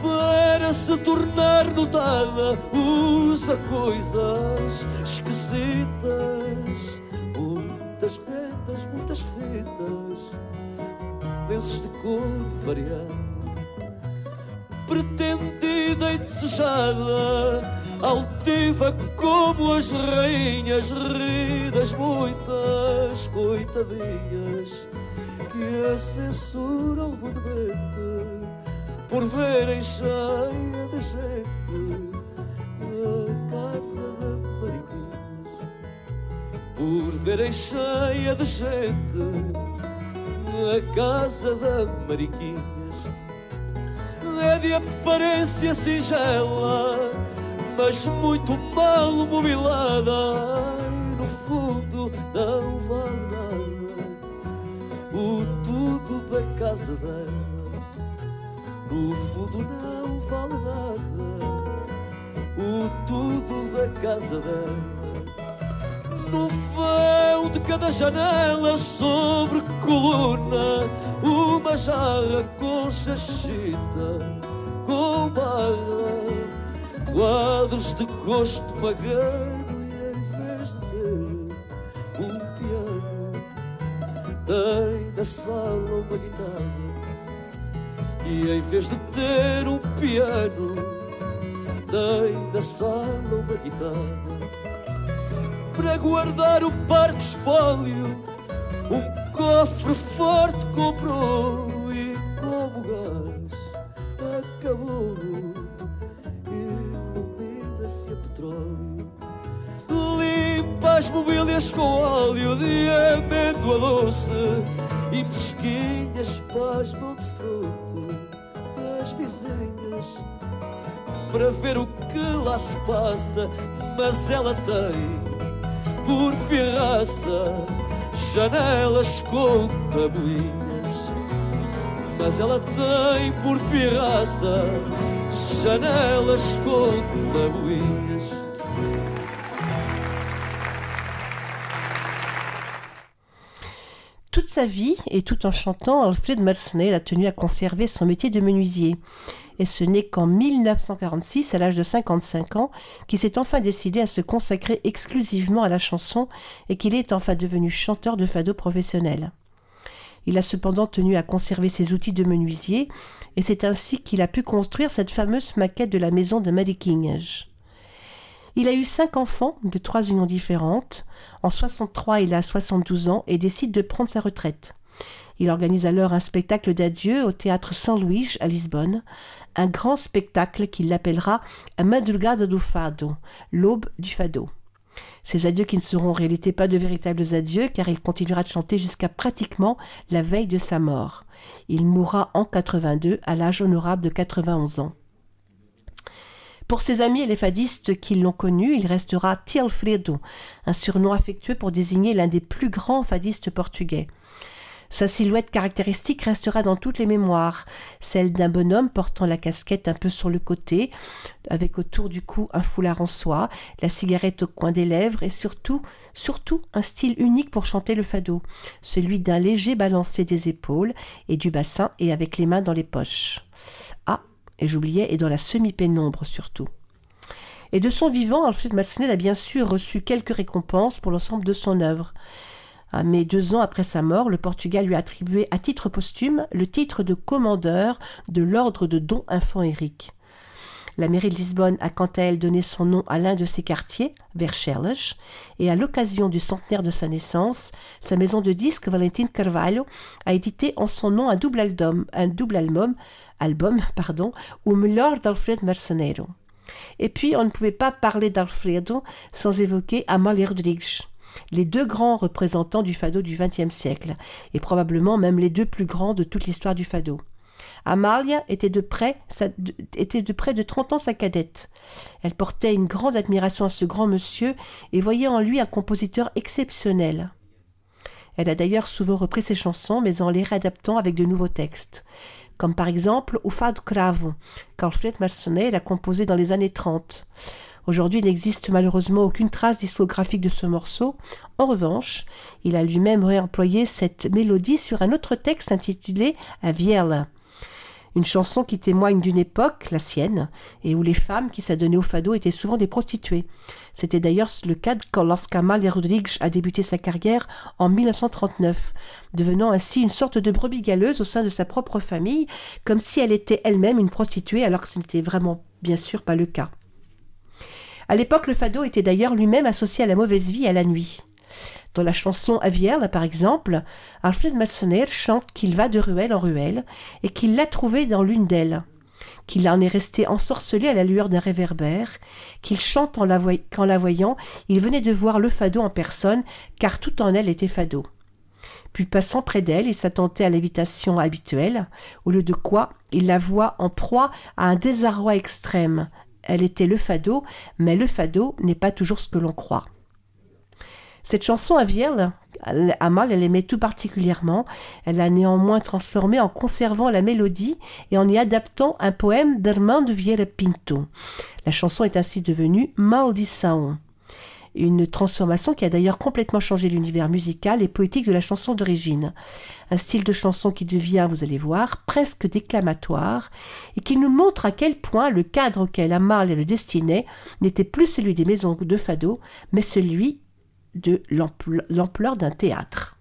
H: Para se tornar notada, usa coisas esquisitas, muitas rendas, muitas fitas, lenços de cor variada, pretendida e desejada altiva como as rainhas ridas muitas coitadinhas que a censuram rudemente por verem cheia de gente a casa da Mariquinhas por verem cheia de gente a casa da Mariquinhas é de aparência singela mas muito mal mobilada. No fundo não vale nada o tudo da casa dela. No fundo não vale nada o tudo da casa dela. No vão de cada janela sobre coluna uma jarra com chachita com barra quadros de gosto magano e em vez de ter um piano tem na sala uma guitarra. E em vez de ter um piano tem na sala uma guitarra. Para guardar o parque espólio um cofre forte comprou e como gás acabou petróleo limpa as mobílias com óleo de amêndoa doce e mesquinhas pasmam de fruto as vizinhas para ver o que lá se passa mas ela tem por pirraça janelas com tabuinhas. Mas ela tem por pirraça janelas com tabuinhas
A: Toute sa vie, et tout en chantant, Alfred Mercenaire a tenu à conserver son métier de menuisier. Et ce n'est qu'en 1946, à l'âge de 55 ans, qu'il s'est enfin décidé à se consacrer exclusivement à la chanson et qu'il est enfin devenu chanteur de fado professionnel. Il a cependant tenu à conserver ses outils de menuisier, et c'est ainsi qu'il a pu construire cette fameuse maquette de la maison de Madikingej. Il a eu cinq enfants de trois unions différentes. En 63, il a 72 ans et décide de prendre sa retraite. Il organise alors un spectacle d'adieu au théâtre Saint-Louis à Lisbonne, un grand spectacle qu'il appellera A Madrugada do Fado, l'aube du fado. Ces adieux qui ne seront en réalité pas de véritables adieux car il continuera de chanter jusqu'à pratiquement la veille de sa mort. Il mourra en 82 à l'âge honorable de 91 ans. Pour ses amis et les fadistes qui l'ont connu, il restera Tialfredo, un surnom affectueux pour désigner l'un des plus grands fadistes portugais. Sa silhouette caractéristique restera dans toutes les mémoires, celle d'un bonhomme portant la casquette un peu sur le côté, avec autour du cou un foulard en soie, la cigarette au coin des lèvres et surtout, surtout un style unique pour chanter le fado, celui d'un léger balancé des épaules et du bassin et avec les mains dans les poches. Ah, et j'oubliais, et dans la semi-pénombre surtout. Et de son vivant, Alfred Massenel a bien sûr reçu quelques récompenses pour l'ensemble de son œuvre. Ah, Mais deux ans après sa mort, le Portugal lui a attribué à titre posthume le titre de commandeur de l'ordre de Don Infant Éric. La mairie de Lisbonne a quant à elle donné son nom à l'un de ses quartiers, vers Cherles, et à l'occasion du centenaire de sa naissance, sa maison de disques, Valentin Carvalho, a édité en son nom un double album, un double album, album pardon, O melhor d'Alfred Merceneiro. Et puis, on ne pouvait pas parler d'Alfredo sans évoquer Amália Rodrigues, les deux grands représentants du fado du XXe siècle, et probablement même les deux plus grands de toute l'histoire du fado. Amalia était de, près, de, était de près de 30 ans sa cadette. Elle portait une grande admiration à ce grand monsieur et voyait en lui un compositeur exceptionnel. Elle a d'ailleurs souvent repris ses chansons, mais en les réadaptant avec de nouveaux textes, comme par exemple O Fado Cravo, qu'Alfred Marcenet a composé dans les années 30. Aujourd'hui, il n'existe malheureusement aucune trace discographique de ce morceau. En revanche, il a lui-même réemployé cette mélodie sur un autre texte intitulé A Viela une chanson qui témoigne d'une époque, la sienne, et où les femmes qui s'adonnaient au fado étaient souvent des prostituées. C'était d'ailleurs le cas lorsqu'Amalia Rodrigues a débuté sa carrière en 1939, devenant ainsi une sorte de brebis galeuse au sein de sa propre famille, comme si elle était elle-même une prostituée alors que ce n'était vraiment bien sûr pas le cas. À l'époque, le fado était d'ailleurs lui-même associé à la mauvaise vie à la nuit. Dans la chanson Avielle, par exemple, Alfred Massener chante qu'il va de ruelle en ruelle et qu'il l'a trouvée dans l'une d'elles, qu'il en est resté ensorcelé à la lueur d'un réverbère, qu'il chante en la qu'en la voyant, il venait de voir le fado en personne, car tout en elle était fado. Puis passant près d'elle, il s'attentait à l'évitation habituelle, au lieu de quoi il la voit en proie à un désarroi extrême. Elle était le fado, mais le fado n'est pas toujours ce que l'on croit. Cette chanson à Vierle, Amal, elle aimait tout particulièrement. Elle l'a néanmoins transformée en conservant la mélodie et en y adaptant un poème d'Armando Vieira Pinto. La chanson est ainsi devenue Maldição.
I: Une transformation qui a d'ailleurs complètement changé l'univers musical et poétique de la chanson d'origine. Un style de chanson qui devient, vous allez voir, presque déclamatoire et qui nous montre à quel point le cadre auquel Amarle le destinait n'était plus celui des maisons de fado, mais celui de l'ampleur d'un théâtre.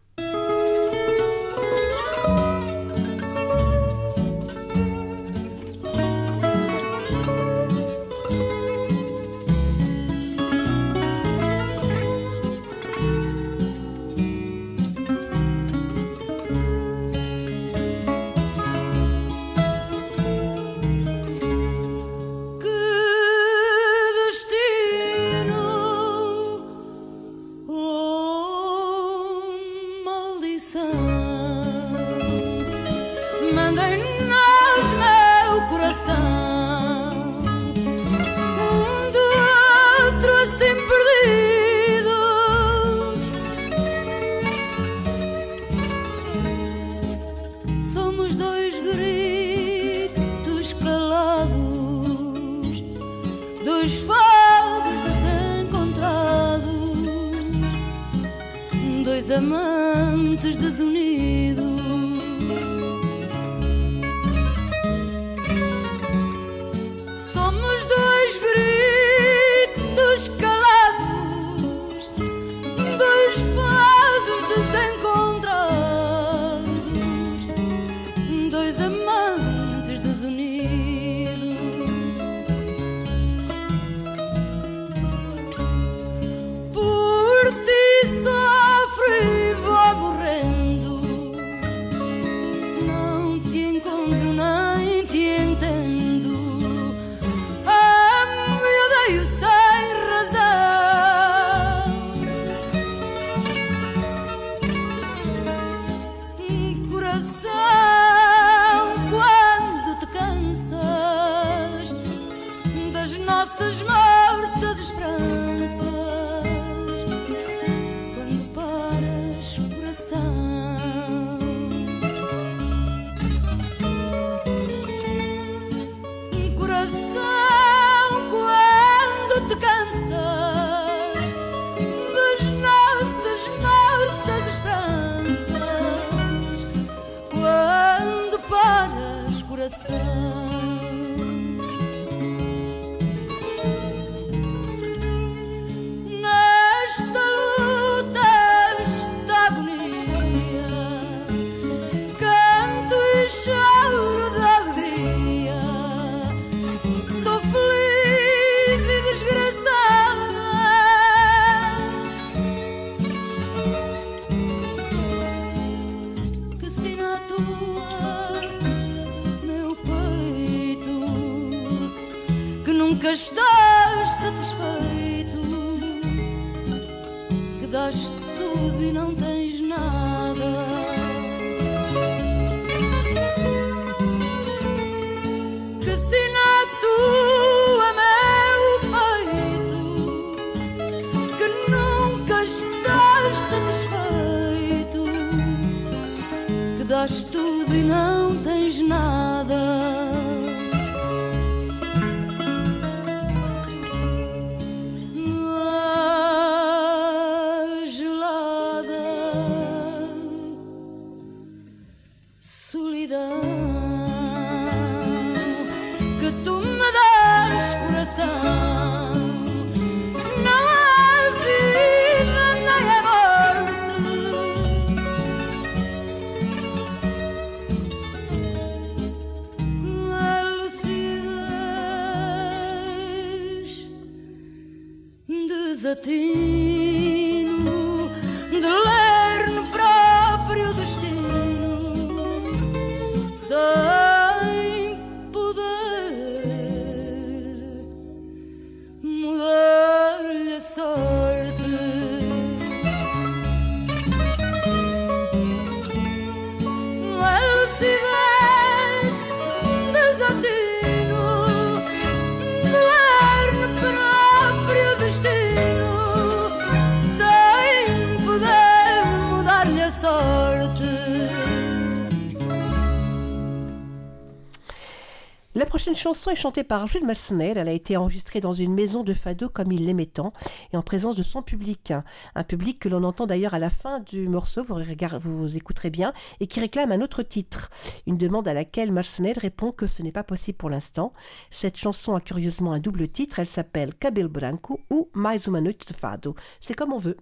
A: Prochaine chanson est chantée par Alfred Massenet. Elle a été enregistrée dans une maison de fado comme il l'aimait tant et en présence de son public. Un public que l'on entend d'ailleurs à la fin du morceau, vous, vous écouterez bien, et qui réclame un autre titre. Une demande à laquelle Massenet répond que ce n'est pas possible pour l'instant. Cette chanson a curieusement un double titre. Elle s'appelle Cabelo Branco ou Mais uma noite de fado. C'est comme on veut.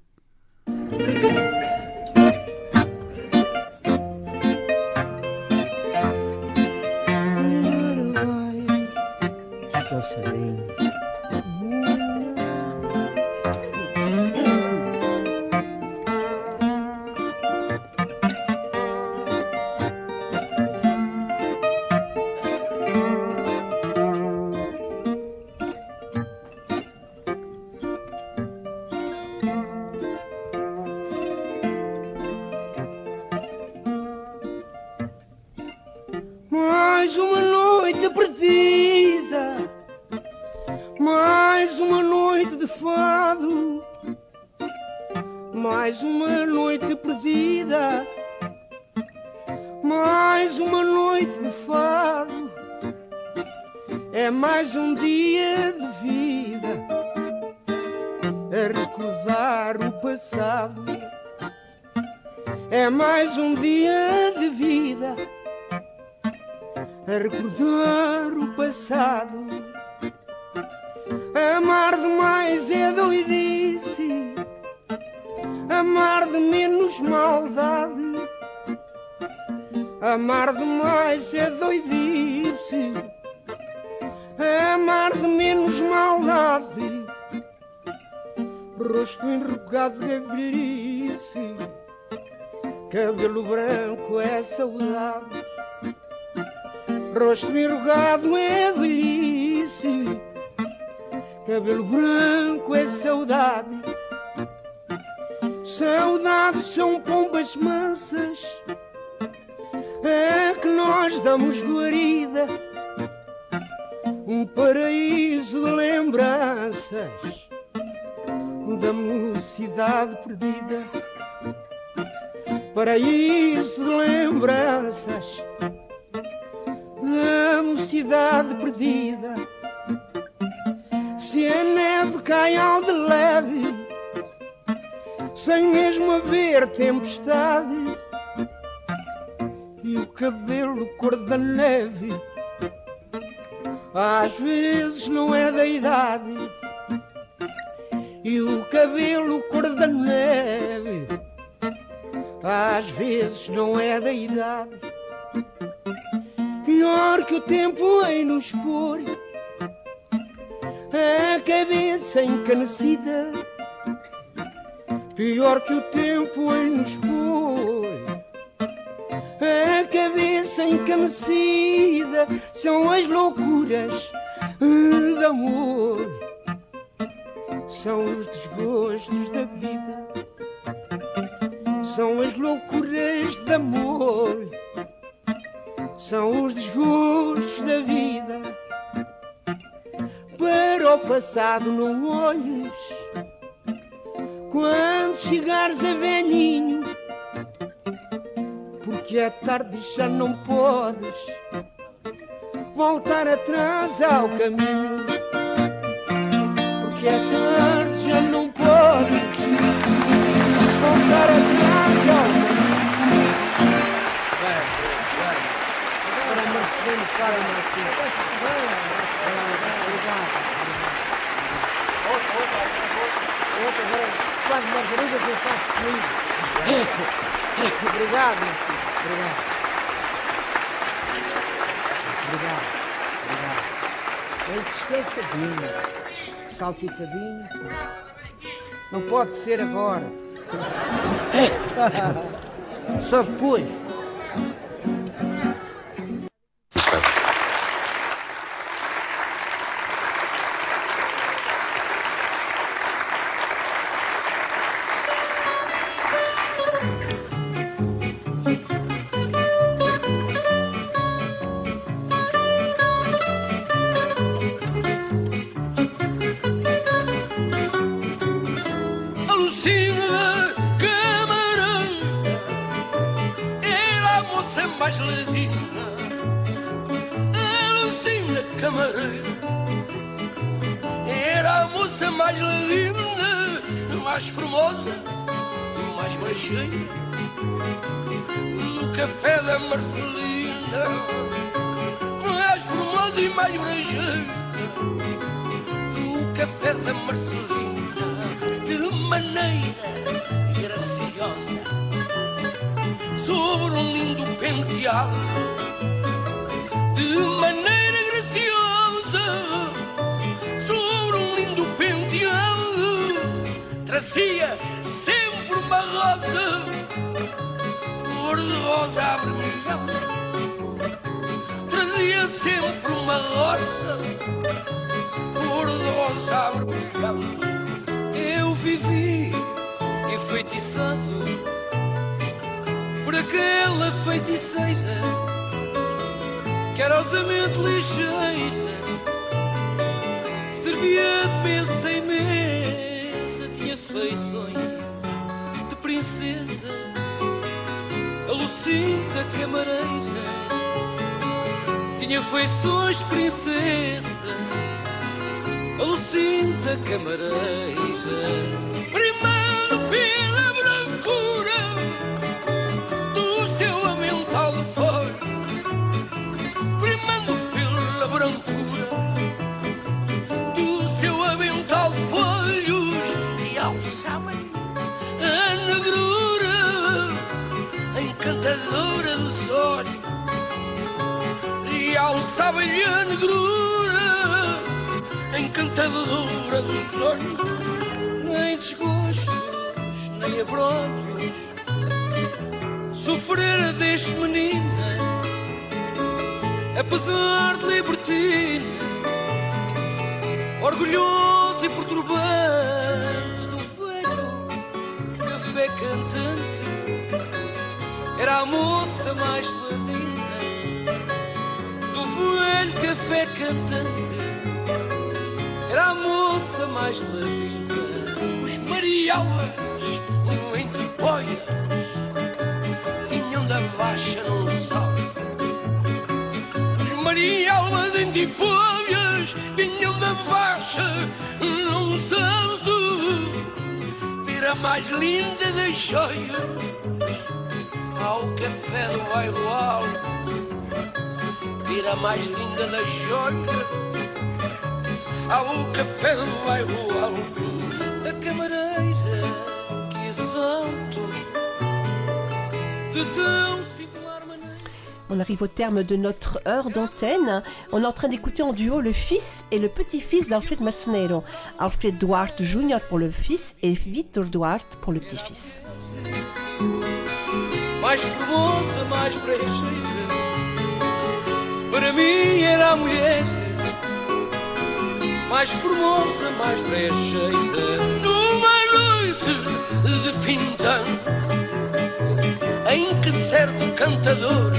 G: Shalom. Haver tempestade, e o cabelo cor da neve, às vezes não é da idade, e o cabelo cor da neve, às vezes não é da idade. Pior que o tempo em nos pôr a cabeça encanecida. Pior que o tempo em nos pôr. A cabeça encanecida são as loucuras de amor, são os desgostos da vida, são as loucuras de amor. São os desgostos da vida. Para o passado não olhes, quando chegares a velhinho, porque é tarde e já não podes voltar atrás ao caminho. Porque é tarde, já não podes voltar atrás ao caminho. Outra, outra, outra. Quase margarida que eu faço comigo. Obrigado, Obrigado. Obrigado. Obrigado. Não se esqueça de mim. Salpicadinho. Não pode ser agora. Só depois.
J: Marcelina, de maneira graciosa, sobre um lindo penteado, de maneira graciosa, sobre um lindo penteado, trazia sempre uma rosa, cor de rosa avermelhada. Trazia sempre uma rosa,
H: enfeitiçado por aquela feiticeira carosamente ligeira servia de mesa em mesa tinha feições de princesa a Lucinda camareira tinha feições de princesa a Lucinda camareira
J: e alçava-lhe a negrura encantadora dos olhos
H: nem desgostos, nem abrolhos. Sofrera deste menino, apesar de libertino, orgulhoso e perturbante do velho café cantante. Era a moça mais ladina cantante. Era a moça mais ladina.
J: os marialas entre boias vinham da baixa num salto. Os marialas entre boias vinham da baixa num salto. Vira a mais linda das joias ao café do bairro alto. Vira a mais linda das joias ao café do bairro alto.
H: a camareira que exalto de tão singular maneira.
A: On arrive au terme de notre heure d'antenne. On est en train d'écouter en duo le fils et le petit-fils d'Alfred Massanero. Alfred Duarte Jr. pour le fils et Victor Duarte pour le petit-fils.
H: mais formosa, mais brejeira. Para mim era a mulher mais formosa, mais brejeira.
J: Numa noite de fintão Em que certo cantador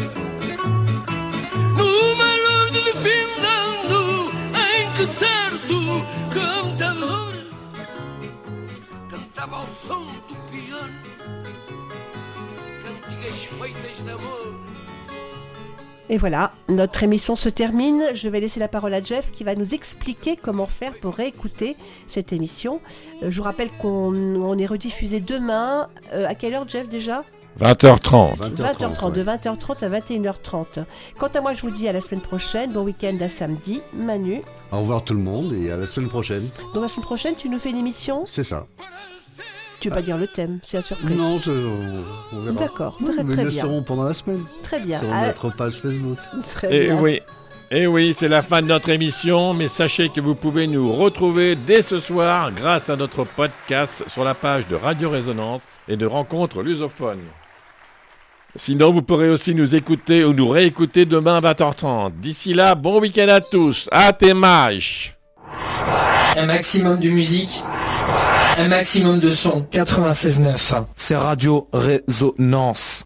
J: Numa noite de fintão Em que certo cantador Cantava ao som do piano Cantigas feitas de amor
A: Et voilà, notre émission se termine. Je vais laisser la parole à Jeff qui va nous expliquer comment faire pour réécouter cette émission. Euh, je vous rappelle qu'on on est rediffusé demain. euh, à quelle heure, Jeff, déjà?
B: 20h30.
A: 20h30, de 20h30 à 21h30. Quant à moi, je vous dis à la semaine prochaine. Bon week-end à samedi. Manu?
C: Au revoir tout le monde et à la semaine prochaine.
A: Donc la semaine prochaine, tu nous fais une émission?
C: C'est ça.
A: Tu veux pas dire le thème, c'est la surprise.
C: Non, c'est- on, on verra.
A: D'accord,
C: Oui,
A: très
C: mais
A: très
C: ils le
A: bien.
C: pendant la semaine.
A: Très bien.
C: Sur
A: Ah,
C: notre page Facebook.
A: très
B: Et
A: bien.
B: Eh oui, et oui, c'est la fin de notre émission, mais sachez que vous pouvez nous retrouver dès ce soir grâce à notre podcast sur la page de Radio Résonance et de Rencontres Lusophones. Sinon, vous pourrez aussi nous écouter ou nous réécouter demain à 20h30. D'ici là, bon week-end à tous. À tes mâches.
K: Un maximum de musique, un maximum de son. 96.9.
L: C'est Radio Résonance.